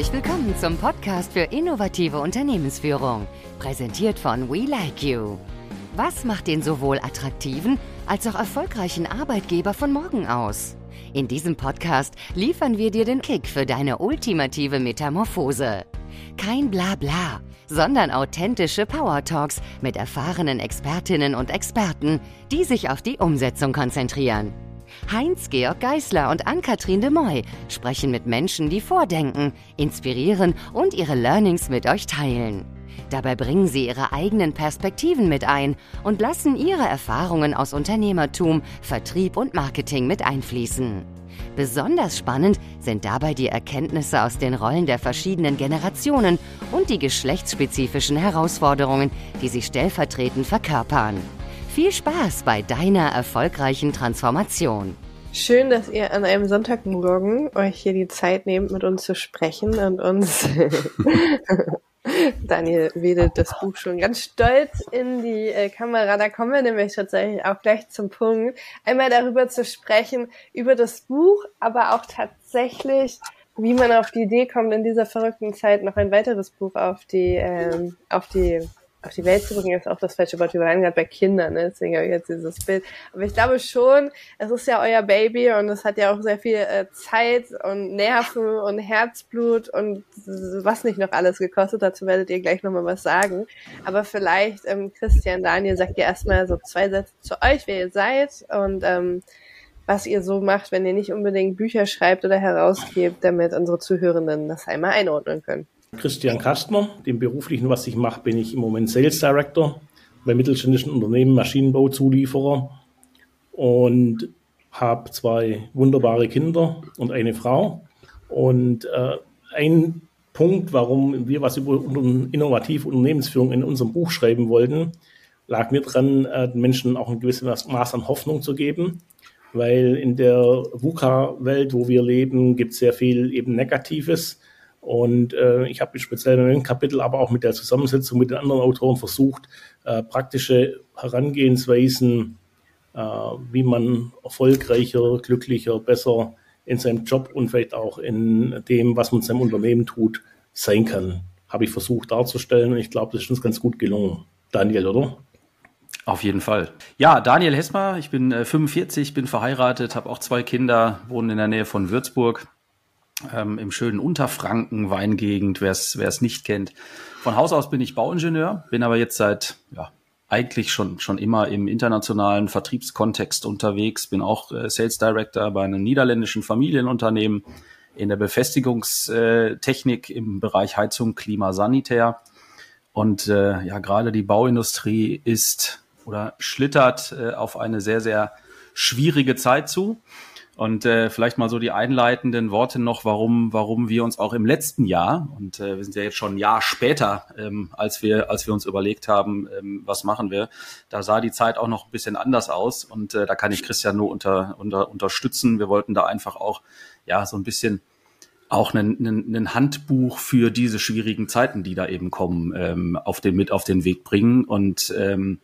Herzlich willkommen zum Podcast für innovative Unternehmensführung, präsentiert von We Like You. Was macht den sowohl attraktiven als auch erfolgreichen Arbeitgeber von morgen aus? In diesem Podcast liefern wir dir den Kick für deine ultimative Metamorphose. Kein Blabla, sondern authentische Power Talks mit erfahrenen Expertinnen und Experten, die sich auf die Umsetzung konzentrieren. Heinz-Georg Geißler und Ann-Kathrin de Moy sprechen mit Menschen, die vordenken, inspirieren und ihre Learnings mit euch teilen. Dabei bringen sie ihre eigenen Perspektiven mit ein und lassen ihre Erfahrungen aus Unternehmertum, Vertrieb und Marketing mit einfließen. Besonders spannend sind dabei die Erkenntnisse aus den Rollen der verschiedenen Generationen und die geschlechtsspezifischen Herausforderungen, die sie stellvertretend verkörpern. Viel Spaß bei deiner erfolgreichen Transformation. Schön, dass ihr an einem Sonntagmorgen euch hier die Zeit nehmt, mit uns zu sprechen und uns. Daniel wedelt das Buch schon ganz stolz in die äh, Kamera. Da kommen wir nämlich tatsächlich auch gleich zum Punkt. Einmal darüber zu sprechen, über das Buch, aber auch tatsächlich, wie man auf die Idee kommt, in dieser verrückten Zeit noch ein weiteres Buch auf die, ähm, auf die auf die Welt zu bringen, ist auch das falsche Wort. Wir waren gerade bei Kindern, ne? deswegen habe ich jetzt dieses Bild. Aber ich glaube schon, es ist ja euer Baby und es hat ja auch sehr viel äh, Zeit und Nerven und Herzblut und was nicht noch alles gekostet. Dazu werdet ihr gleich nochmal was sagen. Aber vielleicht, ähm, Christian, Daniel, sagt ihr erstmal so zwei Sätze zu euch, wer ihr seid und ähm, was ihr so macht, wenn ihr nicht unbedingt Bücher schreibt oder herausgebt, damit unsere Zuhörenden das einmal einordnen können. Christian Kastner. Dem beruflichen, was ich mache, bin ich im Moment Sales Director bei mittelständischen Unternehmen, Maschinenbauzulieferer und habe zwei wunderbare Kinder und eine Frau. Und äh, ein Punkt, warum wir was über innovative Unternehmensführung in unserem Buch schreiben wollten, lag mir dran, äh, den Menschen auch ein gewisses Maß an Hoffnung zu geben. Weil in der VUCA-Welt, wo wir leben, gibt es sehr viel eben Negatives und äh, ich habe speziell in dem Kapitel, aber auch mit der Zusammensetzung mit den anderen Autoren versucht, äh, praktische Herangehensweisen, äh, wie man erfolgreicher, glücklicher, besser in seinem Job und vielleicht auch in dem, was man in seinem Unternehmen tut, sein kann. Habe ich versucht darzustellen und ich glaube, das ist uns ganz gut gelungen. Daniel, oder? Auf jeden Fall. Ja, Daniel Hesmer, ich bin äh, 45, bin verheiratet, habe auch zwei Kinder, wohne in der Nähe von Würzburg ähm, im schönen Unterfranken Weingegend, wer es nicht kennt. Von Haus aus bin ich Bauingenieur, bin aber jetzt seit ja, eigentlich schon schon immer im internationalen Vertriebskontext unterwegs, bin auch äh, Sales Director bei einem niederländischen Familienunternehmen in der Befestigungstechnik im Bereich Heizung, Klima, Sanitär. Und äh, ja, gerade die Bauindustrie ist oder schlittert äh, auf eine sehr, sehr schwierige Zeit zu. Und äh, vielleicht mal so die einleitenden Worte noch, warum, warum wir uns auch im letzten Jahr, und äh, wir sind ja jetzt schon ein Jahr später, ähm, als, wir, als wir uns überlegt haben, ähm, was machen wir, da sah die Zeit auch noch ein bisschen anders aus. Und äh, da kann ich Christian nur unter, unter, unterstützen. Wir wollten da einfach auch ja so ein bisschen auch ein, Handbuch für diese schwierigen Zeiten, die da eben kommen, ähm, auf den, mit auf den Weg bringen und ähm,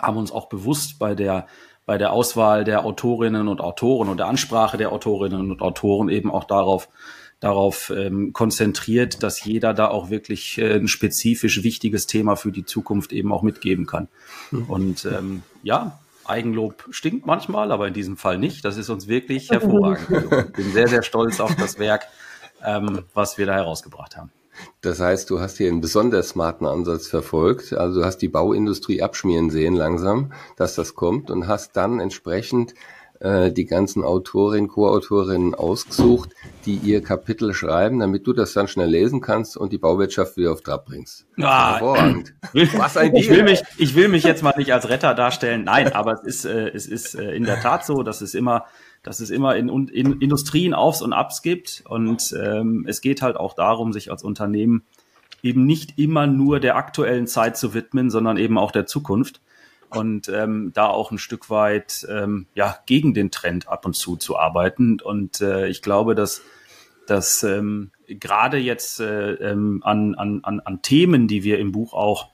haben uns auch bewusst bei der bei der Auswahl der Autorinnen und Autoren und der Ansprache der Autorinnen und Autoren eben auch darauf darauf ähm, konzentriert, dass jeder da auch wirklich äh, ein spezifisch wichtiges Thema für die Zukunft eben auch mitgeben kann. Mhm. Und ähm, ja, Eigenlob stinkt manchmal, aber in diesem Fall nicht. Das ist uns wirklich hervorragend. Ich bin sehr, sehr stolz auf das Werk, ähm, was wir da herausgebracht haben. Das heißt, du hast hier einen besonders smarten Ansatz verfolgt. Also du hast die Bauindustrie abschmieren sehen langsam, dass das kommt und hast dann entsprechend äh, die ganzen Autorinnen, Co-Autorinnen ausgesucht, die ihr Kapitel schreiben, damit du das dann schnell lesen kannst und die Bauwirtschaft wieder auf Trab bringst. Ah, Hervorragend. Was ein ich will mich, ich will mich jetzt mal nicht als Retter darstellen. Nein, aber es ist, äh, es ist äh, in der Tat so, dass es immer dass es immer in, in Industrien Aufs und Abs gibt. Und ähm, es geht halt auch darum, sich als Unternehmen eben nicht immer nur der aktuellen Zeit zu widmen, sondern eben auch der Zukunft. Und ähm, da auch ein Stück weit ähm, ja, gegen den Trend ab und zu zu arbeiten. Und äh, ich glaube, dass, dass ähm, gerade jetzt äh, ähm, an, an, an Themen, die wir im Buch auch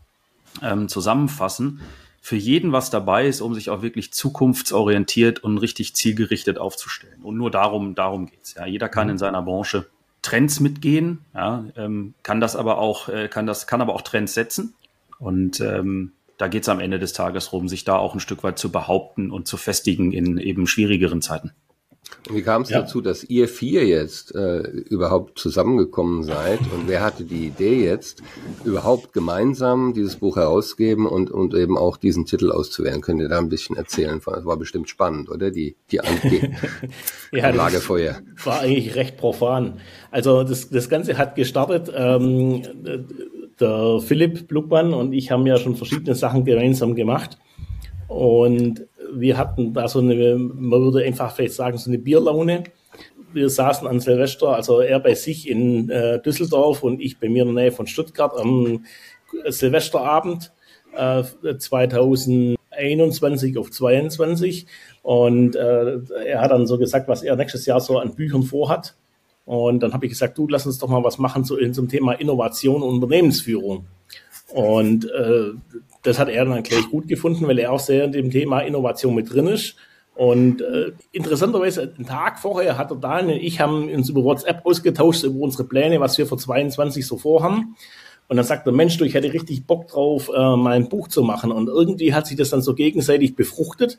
ähm, zusammenfassen, für jeden was dabei ist, um sich auch wirklich zukunftsorientiert und richtig zielgerichtet aufzustellen. Und nur darum, darum geht's. Ja, jeder kann mhm. in seiner Branche Trends mitgehen, ja, ähm, kann das aber auch, äh, kann das, kann aber auch Trends setzen. Und ähm, da geht es am Ende des Tages rum, sich da auch ein Stück weit zu behaupten und zu festigen in eben schwierigeren Zeiten. Und wie kam es ja. dazu, dass ihr vier jetzt äh, überhaupt zusammengekommen seid? Und wer hatte die Idee jetzt, überhaupt gemeinsam dieses Buch herausgeben und, und eben auch diesen Titel auszuwählen? Könnt ihr da ein bisschen erzählen? Das war bestimmt spannend, oder? Die, die, die ja, Lagerfeuer. War eigentlich recht profan. Also das, das Ganze hat gestartet. Ähm, der Philipp Blugmann und ich haben ja schon verschiedene Sachen gemeinsam gemacht. Und wir hatten da so eine, man würde einfach vielleicht sagen, so eine Bierlaune. Wir saßen an Silvester, also er bei sich in äh, Düsseldorf und ich bei mir in der Nähe von Stuttgart am Silvesterabend äh, 2021 auf 22 und äh, er hat dann so gesagt, was er nächstes Jahr so an Büchern vorhat. Und dann habe ich gesagt, du lass uns doch mal was machen zu, zum Thema Innovation und Unternehmensführung. Und äh, das hat er dann gleich gut gefunden, weil er auch sehr in dem Thema Innovation mit drin ist. Und äh, interessanterweise, einen Tag vorher hat er Daniel und ich haben uns über WhatsApp ausgetauscht über unsere Pläne, was wir für 22 so vorhaben. Und dann sagt der Mensch, du, ich hätte richtig Bock drauf, äh, mal ein Buch zu machen. Und irgendwie hat sich das dann so gegenseitig befruchtet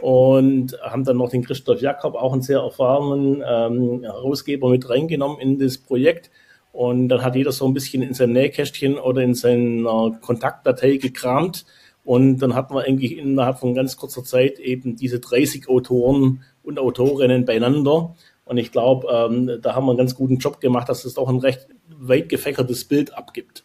und haben dann noch den Christoph Jakob, auch einen sehr erfahrenen ähm, Herausgeber, mit reingenommen in das Projekt. Und dann hat jeder so ein bisschen in seinem Nähkästchen oder in seiner Kontaktdatei gekramt. Und dann hatten wir eigentlich innerhalb von ganz kurzer Zeit eben diese 30 Autoren und Autorinnen beieinander. Und ich glaube, ähm, da haben wir einen ganz guten Job gemacht, dass es doch ein recht weit gefächertes Bild abgibt.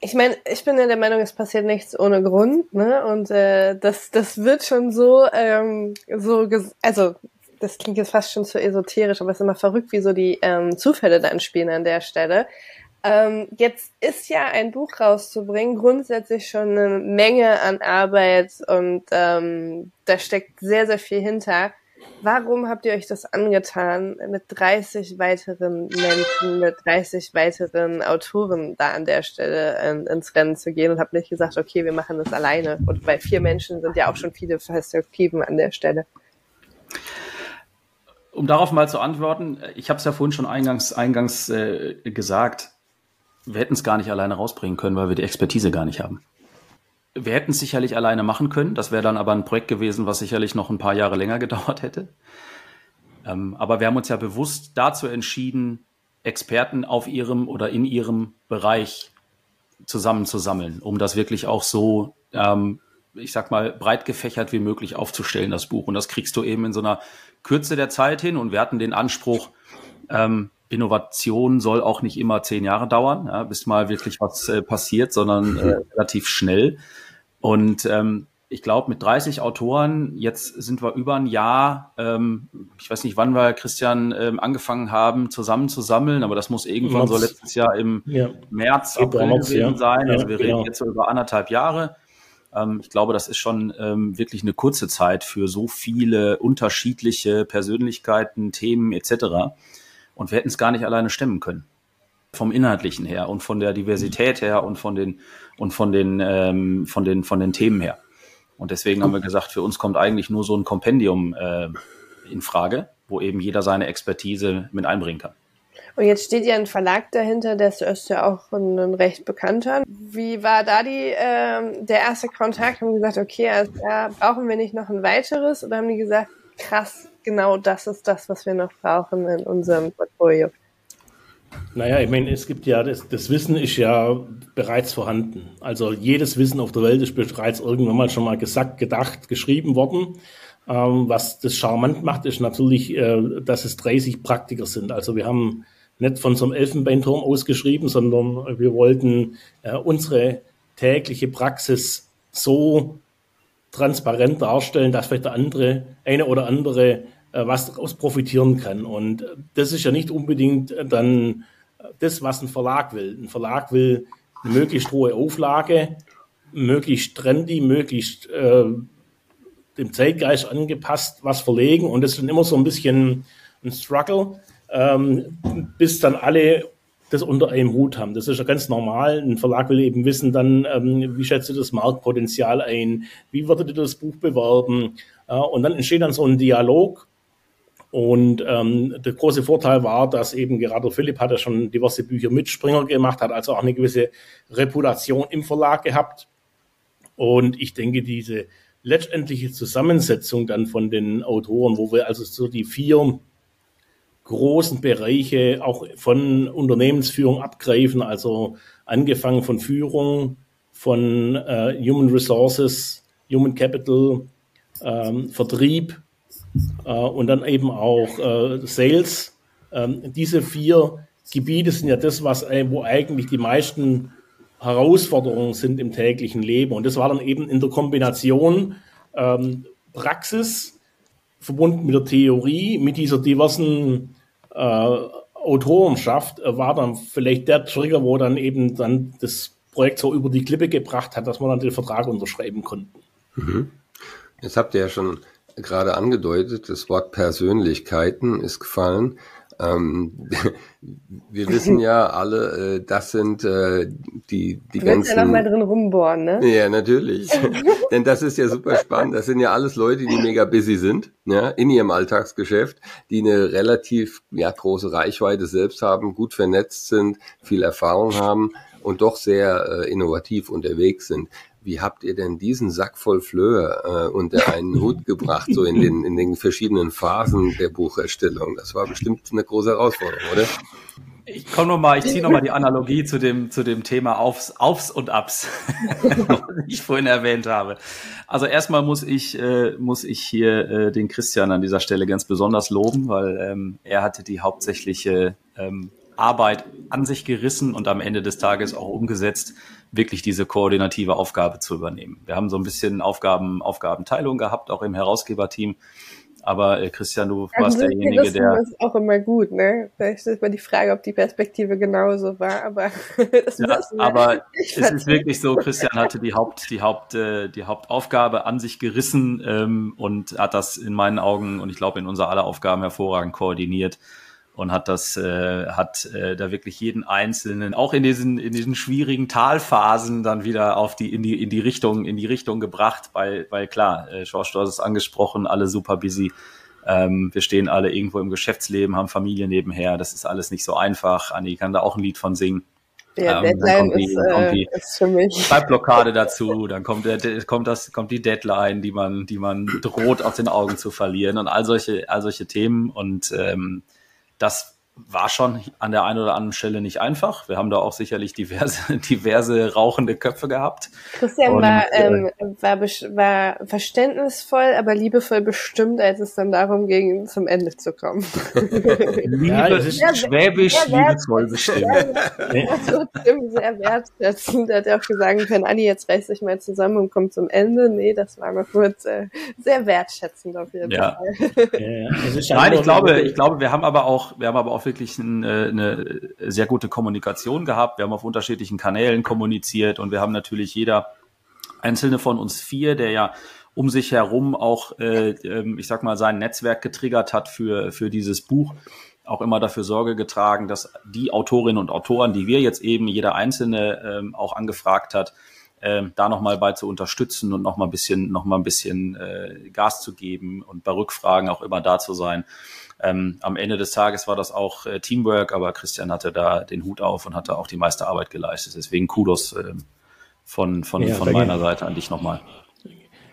ich meine, ich bin ja der Meinung, es passiert nichts ohne Grund, ne? Und äh, das, das wird schon so, ähm, so, also das klingt jetzt fast schon zu esoterisch, aber es ist immer verrückt, wie so die ähm, Zufälle dann spielen an der Stelle. Ähm, jetzt ist ja ein Buch rauszubringen grundsätzlich schon eine Menge an Arbeit und ähm, da steckt sehr, sehr viel hinter. Warum habt ihr euch das angetan, mit 30 weiteren Menschen, mit 30 weiteren Autoren da an der Stelle in, ins Rennen zu gehen und habt nicht gesagt, okay, wir machen das alleine? Und bei vier Menschen sind ja auch schon viele Perspektiven an der Stelle. Um darauf mal zu antworten, ich habe es ja vorhin schon eingangs, eingangs äh, gesagt, wir hätten es gar nicht alleine rausbringen können, weil wir die Expertise gar nicht haben. Wir hätten es sicherlich alleine machen können. Das wäre dann aber ein Projekt gewesen, was sicherlich noch ein paar Jahre länger gedauert hätte. Ähm, aber wir haben uns ja bewusst dazu entschieden, Experten auf ihrem oder in ihrem Bereich zusammenzusammeln, um das wirklich auch so, ähm, ich sag mal, breit gefächert wie möglich aufzustellen, das Buch. Und das kriegst du eben in so einer Kürze der Zeit hin. Und wir hatten den Anspruch, ähm, Innovation soll auch nicht immer zehn Jahre dauern, ja, bis mal wirklich was äh, passiert, sondern äh, relativ schnell. Und ähm, ich glaube, mit 30 Autoren, jetzt sind wir über ein Jahr, ähm, ich weiß nicht, wann wir, Christian, ähm, angefangen haben, zusammen zu sammeln, aber das muss irgendwann so letztes Jahr im ja. März, April gewesen ja. sein. Also wir genau. reden jetzt so über anderthalb Jahre. Ähm, ich glaube, das ist schon ähm, wirklich eine kurze Zeit für so viele unterschiedliche Persönlichkeiten, Themen etc. Und wir hätten es gar nicht alleine stemmen können vom Inhaltlichen her und von der Diversität her und von den und von den ähm, von den von den Themen her. Und deswegen haben wir gesagt, für uns kommt eigentlich nur so ein Kompendium äh, in Frage, wo eben jeder seine Expertise mit einbringen kann. Und jetzt steht ja ein Verlag dahinter, der ist ja auch ein, ein recht bekannter. Wie war da die ähm, der erste Kontakt? Haben die gesagt, okay, also, ja, brauchen wir nicht noch ein weiteres? Oder haben die gesagt, krass, genau das ist das, was wir noch brauchen in unserem Portfolio? Naja, ich meine, es gibt ja, das, das, Wissen ist ja bereits vorhanden. Also jedes Wissen auf der Welt ist bereits irgendwann mal schon mal gesagt, gedacht, geschrieben worden. Ähm, was das charmant macht, ist natürlich, äh, dass es 30 Praktiker sind. Also wir haben nicht von so einem Elfenbeinturm ausgeschrieben, sondern wir wollten äh, unsere tägliche Praxis so transparent darstellen, dass vielleicht der andere, eine oder andere was daraus profitieren kann. Und das ist ja nicht unbedingt dann das, was ein Verlag will. Ein Verlag will eine möglichst hohe Auflage, möglichst trendy, möglichst äh, dem Zeitgeist angepasst was verlegen und das ist dann immer so ein bisschen ein Struggle, ähm, bis dann alle das unter einem Hut haben. Das ist ja ganz normal. Ein Verlag will eben wissen dann, ähm, wie schätzt du das Marktpotenzial ein? Wie würdet ihr das Buch bewerben? Äh, und dann entsteht dann so ein Dialog. Und ähm, der große Vorteil war, dass eben gerade Philipp hatte schon diverse Bücher mit Springer gemacht, hat also auch eine gewisse Reputation im Verlag gehabt. Und ich denke, diese letztendliche Zusammensetzung dann von den Autoren, wo wir also so die vier großen Bereiche auch von Unternehmensführung abgreifen, also angefangen von Führung, von äh, Human Resources, Human Capital, ähm, Vertrieb und dann eben auch äh, Sales. Ähm, diese vier Gebiete sind ja das, was äh, wo eigentlich die meisten Herausforderungen sind im täglichen Leben. Und das war dann eben in der Kombination ähm, Praxis verbunden mit der Theorie, mit dieser diversen äh, Autorenschaft äh, war dann vielleicht der Trigger, wo dann eben dann das Projekt so über die Klippe gebracht hat, dass wir dann den Vertrag unterschreiben konnten. Mhm. Jetzt habt ihr ja schon gerade angedeutet, das Wort Persönlichkeiten ist gefallen. Ähm, wir wissen ja alle, äh, das sind äh, die, die du ganzen... ja noch mal drin rumbohren, ne? Ja, natürlich. Denn das ist ja super spannend. Das sind ja alles Leute, die mega busy sind, ja, in ihrem Alltagsgeschäft, die eine relativ ja, große Reichweite selbst haben, gut vernetzt sind, viel Erfahrung haben und doch sehr äh, innovativ unterwegs sind wie habt ihr denn diesen Sack voll Flöhe äh, unter einen Hut gebracht, so in den, in den verschiedenen Phasen der Bucherstellung? Das war bestimmt eine große Herausforderung, oder? Ich komme noch mal, ich ziehe noch mal die Analogie zu dem zu dem Thema Aufs, Aufs und Abs, was ich vorhin erwähnt habe. Also erstmal muss ich äh, muss ich hier äh, den Christian an dieser Stelle ganz besonders loben, weil ähm, er hatte die hauptsächliche ähm, Arbeit an sich gerissen und am Ende des Tages auch umgesetzt, wirklich diese koordinative Aufgabe zu übernehmen. Wir haben so ein bisschen Aufgaben, Aufgabenteilung gehabt, auch im Herausgeberteam. Aber äh, Christian, du also warst derjenige, der. Das ist auch immer gut, ne? Vielleicht ist mal die Frage, ob die Perspektive genauso war, aber das ja, aber es ist wirklich so, Christian hatte die Haupt, die Haupt, äh, die Hauptaufgabe an sich gerissen ähm, und hat das in meinen Augen und ich glaube in unser aller Aufgaben hervorragend koordiniert und hat das, äh, hat äh, da wirklich jeden einzelnen, auch in diesen, in diesen schwierigen Talphasen dann wieder auf die, in die, in die Richtung, in die Richtung gebracht, weil, weil klar, äh, Schorsch, du hast es angesprochen, alle super busy. Ähm, wir stehen alle irgendwo im Geschäftsleben, haben Familie nebenher. Das ist alles nicht so einfach. Anni kann da auch ein Lied von singen. Ja, ähm, Deadline die, ist, äh, die ist für mich. Schreibblockade dazu, dann kommt, der, kommt, das, kommt die Deadline, die man, die man droht aus den Augen zu verlieren und all solche, all solche Themen. Und ähm, das war schon an der einen oder anderen Stelle nicht einfach. Wir haben da auch sicherlich diverse, diverse rauchende Köpfe gehabt. Christian und, war, äh, ähm, war, war verständnisvoll, aber liebevoll bestimmt, als es dann darum ging, zum Ende zu kommen. Liebe, ja, das ist sehr, schwäbisch sehr liebevoll bestimmt. Sehr, sehr, sehr wertschätzend. Er hat ja auch gesagt können, Anni, jetzt reiß dich mal zusammen und komm zum Ende. Nee, das war mal kurz äh, sehr wertschätzend auf jeden ja. Fall. Ja, ja. Nein, ich glaube, ich glaube, wir haben aber auch, wir haben aber auch wirklich ein, äh, eine sehr gute Kommunikation gehabt. Wir haben auf unterschiedlichen Kanälen kommuniziert und wir haben natürlich jeder einzelne von uns vier, der ja um sich herum auch, äh, ähm, ich sag mal, sein Netzwerk getriggert hat für, für dieses Buch, auch immer dafür Sorge getragen, dass die Autorinnen und Autoren, die wir jetzt eben jeder einzelne ähm, auch angefragt hat, ähm, da nochmal bei zu unterstützen und nochmal ein bisschen, noch mal ein bisschen äh, Gas zu geben und bei Rückfragen auch immer da zu sein. Ähm, am Ende des Tages war das auch äh, Teamwork, aber Christian hatte da den Hut auf und hatte auch die meiste Arbeit geleistet. Deswegen Kudos äh, von, von, ja, von meiner Seite an dich nochmal.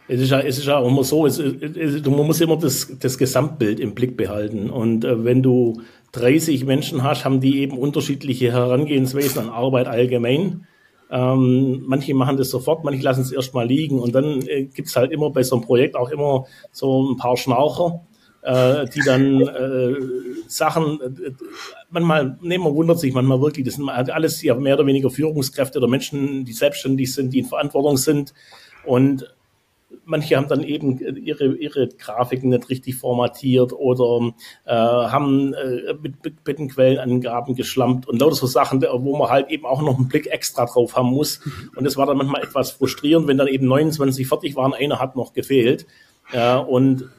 Es ist ja, es ist ja auch immer so, es, es, man muss immer das, das Gesamtbild im Blick behalten. Und äh, wenn du 30 Menschen hast, haben die eben unterschiedliche Herangehensweisen an Arbeit allgemein. Ähm, manche machen das sofort, manche lassen es erstmal liegen. Und dann äh, gibt's halt immer bei so einem Projekt auch immer so ein paar Schnaucher, äh, die dann äh, Sachen, äh, manchmal, nee, man wundert sich manchmal wirklich, das sind alles ja mehr oder weniger Führungskräfte oder Menschen, die selbstständig sind, die in Verantwortung sind. Und manche haben dann eben ihre, ihre Grafiken nicht richtig formatiert oder äh, haben äh, mit, mit Bittenquellenangaben geschlampt und lauter so Sachen, wo man halt eben auch noch einen Blick extra drauf haben muss. Und das war dann manchmal etwas frustrierend, wenn dann eben 29 fertig waren, einer hat noch gefehlt. Äh, und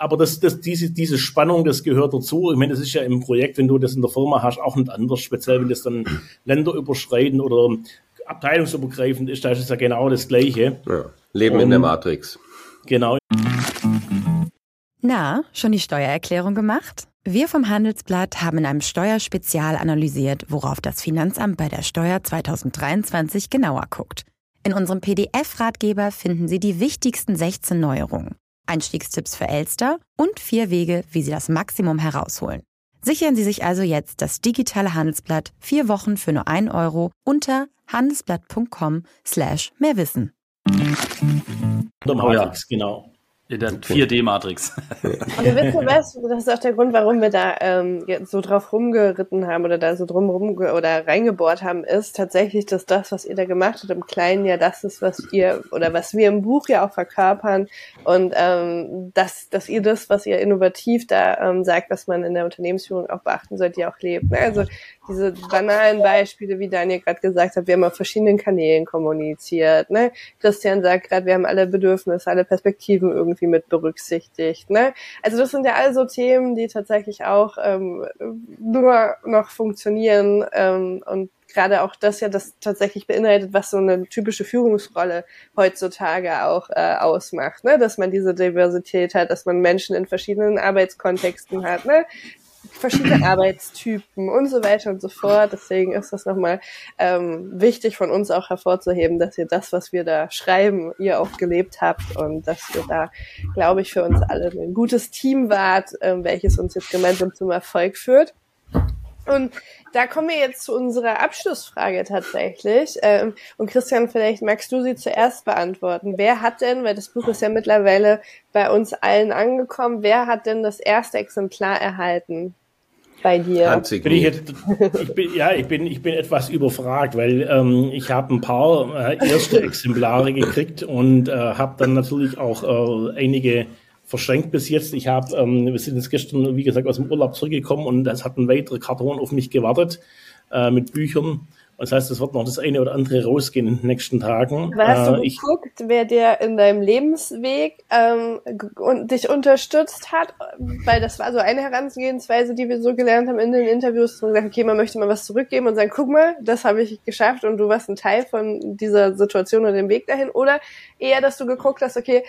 aber das, das, diese, diese Spannung, das gehört dazu. Ich meine, das ist ja im Projekt, wenn du das in der Firma hast, auch nicht anders, speziell wenn das dann Länder überschreiten oder abteilungsübergreifend ist, da ist es ja genau das Gleiche. Ja. Leben Und, in der Matrix. Genau. Na, schon die Steuererklärung gemacht? Wir vom Handelsblatt haben in einem Steuerspezial analysiert, worauf das Finanzamt bei der Steuer 2023 genauer guckt. In unserem PDF-Ratgeber finden Sie die wichtigsten 16 Neuerungen. Einstiegstipps für Elster und vier Wege, wie Sie das Maximum herausholen. Sichern Sie sich also jetzt das digitale Handelsblatt vier Wochen für nur ein Euro unter handelsblatt.com slash mehrwissen. Oh ja. genau. In der 4D-Matrix. Und du wisst was, das ist auch der Grund, warum wir da ähm, so drauf rumgeritten haben oder da so drum rum oder reingebohrt haben, ist tatsächlich, dass das, was ihr da gemacht habt im Kleinen, ja das ist, was ihr oder was wir im Buch ja auch verkörpern und ähm, dass, dass ihr das, was ihr innovativ da ähm, sagt, was man in der Unternehmensführung auch beachten sollte, ja auch lebt. Ne? Also diese banalen Beispiele, wie Daniel gerade gesagt hat, wir haben auf verschiedenen Kanälen kommuniziert. Ne? Christian sagt gerade, wir haben alle Bedürfnisse, alle Perspektiven irgendwie mit berücksichtigt. Ne? Also das sind ja all so Themen, die tatsächlich auch ähm, nur noch funktionieren ähm, und gerade auch das ja das tatsächlich beinhaltet, was so eine typische Führungsrolle heutzutage auch äh, ausmacht, ne? dass man diese Diversität hat, dass man Menschen in verschiedenen Arbeitskontexten hat, ne? Verschiedene Arbeitstypen und so weiter und so fort. Deswegen ist das nochmal ähm, wichtig von uns auch hervorzuheben, dass ihr das, was wir da schreiben, ihr auch gelebt habt und dass ihr da, glaube ich, für uns alle ein gutes Team wart, ähm, welches uns jetzt gemeinsam zum Erfolg führt. Und da kommen wir jetzt zu unserer Abschlussfrage tatsächlich. Ähm, und Christian, vielleicht magst du sie zuerst beantworten. Wer hat denn, weil das Buch ist ja mittlerweile bei uns allen angekommen, wer hat denn das erste Exemplar erhalten? bei dir? Bin ich, jetzt, ich bin, ja, ich bin, ich bin etwas überfragt, weil ähm, ich habe ein paar äh, erste Exemplare gekriegt und äh, habe dann natürlich auch äh, einige verschränkt bis jetzt. Ich habe, ähm, wir sind jetzt gestern, wie gesagt, aus dem Urlaub zurückgekommen und es hat ein weiterer Karton auf mich gewartet äh, mit Büchern. Das heißt, es wird noch das eine oder andere rausgehen in den nächsten Tagen. hast du äh, ich, geguckt, wer dir in deinem Lebensweg ähm, und dich unterstützt hat? Weil das war so eine Herangehensweise, die wir so gelernt haben in den Interviews. Und gesagt, okay, man möchte mal was zurückgeben und sagen, guck mal, das habe ich geschafft und du warst ein Teil von dieser Situation oder dem Weg dahin. Oder eher, dass du geguckt hast, okay,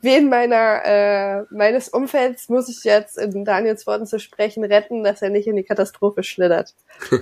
wen meiner äh, meines Umfelds muss ich jetzt in Daniels Worten zu sprechen retten, dass er nicht in die Katastrophe schlittert.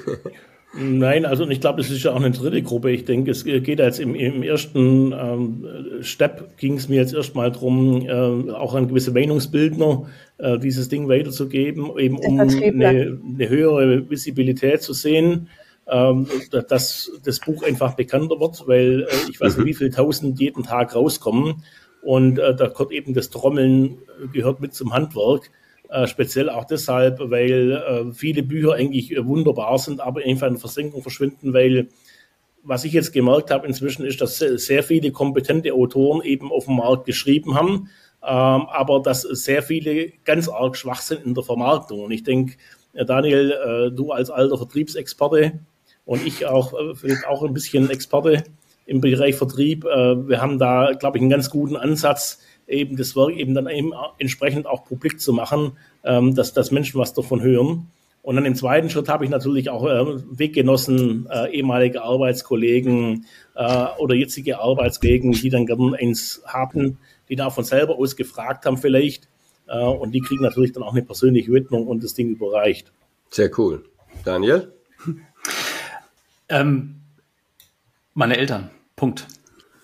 Nein, also ich glaube, es ist ja auch eine dritte Gruppe. Ich denke, es geht jetzt im, im ersten ähm, Step ging es mir jetzt erstmal darum, äh, auch an gewisse Meinungsbildner äh, dieses Ding weiterzugeben, eben um eine, eine höhere Visibilität zu sehen ähm, dass das Buch einfach bekannter wird, weil äh, ich weiß nicht, wie viele tausend jeden Tag rauskommen. Und äh, da gehört eben das Trommeln äh, gehört mit zum Handwerk. Äh, speziell auch deshalb, weil äh, viele Bücher eigentlich äh, wunderbar sind, aber einfach in Versenkung verschwinden, weil was ich jetzt gemerkt habe inzwischen ist, dass sehr viele kompetente Autoren eben auf dem Markt geschrieben haben, ähm, aber dass sehr viele ganz arg schwach sind in der Vermarktung. Und ich denke, äh, Daniel, äh, du als alter Vertriebsexperte und ich auch vielleicht auch ein bisschen Experte, im Bereich Vertrieb. Äh, wir haben da, glaube ich, einen ganz guten Ansatz, eben das Werk eben dann eben entsprechend auch publik zu machen, ähm, dass, dass Menschen was davon hören. Und dann im zweiten Schritt habe ich natürlich auch äh, Weggenossen, äh, ehemalige Arbeitskollegen äh, oder jetzige Arbeitskollegen, die dann gerne eins haben, die da von selber aus gefragt haben vielleicht. Äh, und die kriegen natürlich dann auch eine persönliche Widmung und das Ding überreicht. Sehr cool. Daniel? ähm, meine Eltern. Punkt.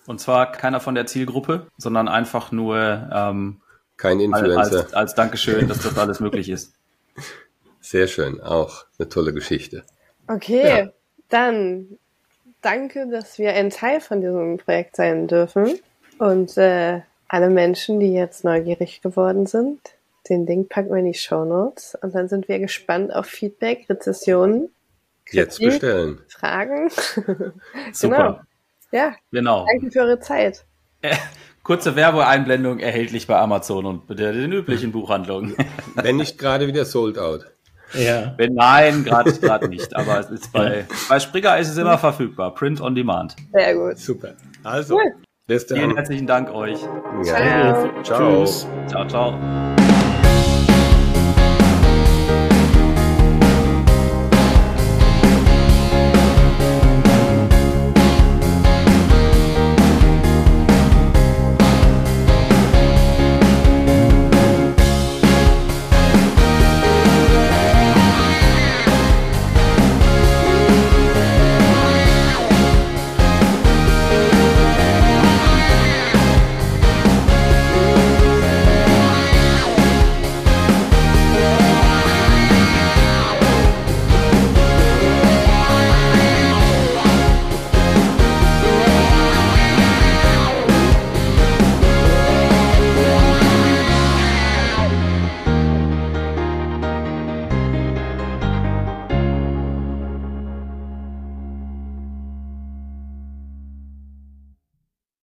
Und zwar keiner von der Zielgruppe, sondern einfach nur ähm, kein Influencer. Als, als Dankeschön, dass das alles möglich ist. Sehr schön, auch eine tolle Geschichte. Okay, ja. dann danke, dass wir ein Teil von diesem Projekt sein dürfen. Und äh, alle Menschen, die jetzt neugierig geworden sind, den Link packen wir in die Show Notes. Und dann sind wir gespannt auf Feedback, Rezessionen Jetzt bestellen. Fragen. Super. Genau. Ja. Genau. Danke für eure Zeit. Kurze Werbeeinblendung erhältlich bei Amazon und den üblichen Buchhandlungen. Wenn nicht gerade wieder sold out. Ja. Wenn nein, gerade gerade nicht. Aber es ist bei, bei Springer ist es immer verfügbar. Print on Demand. Sehr gut. Super. Also, cool. Vielen herzlichen Dank euch. Ja. Ciao. Ciao, ciao.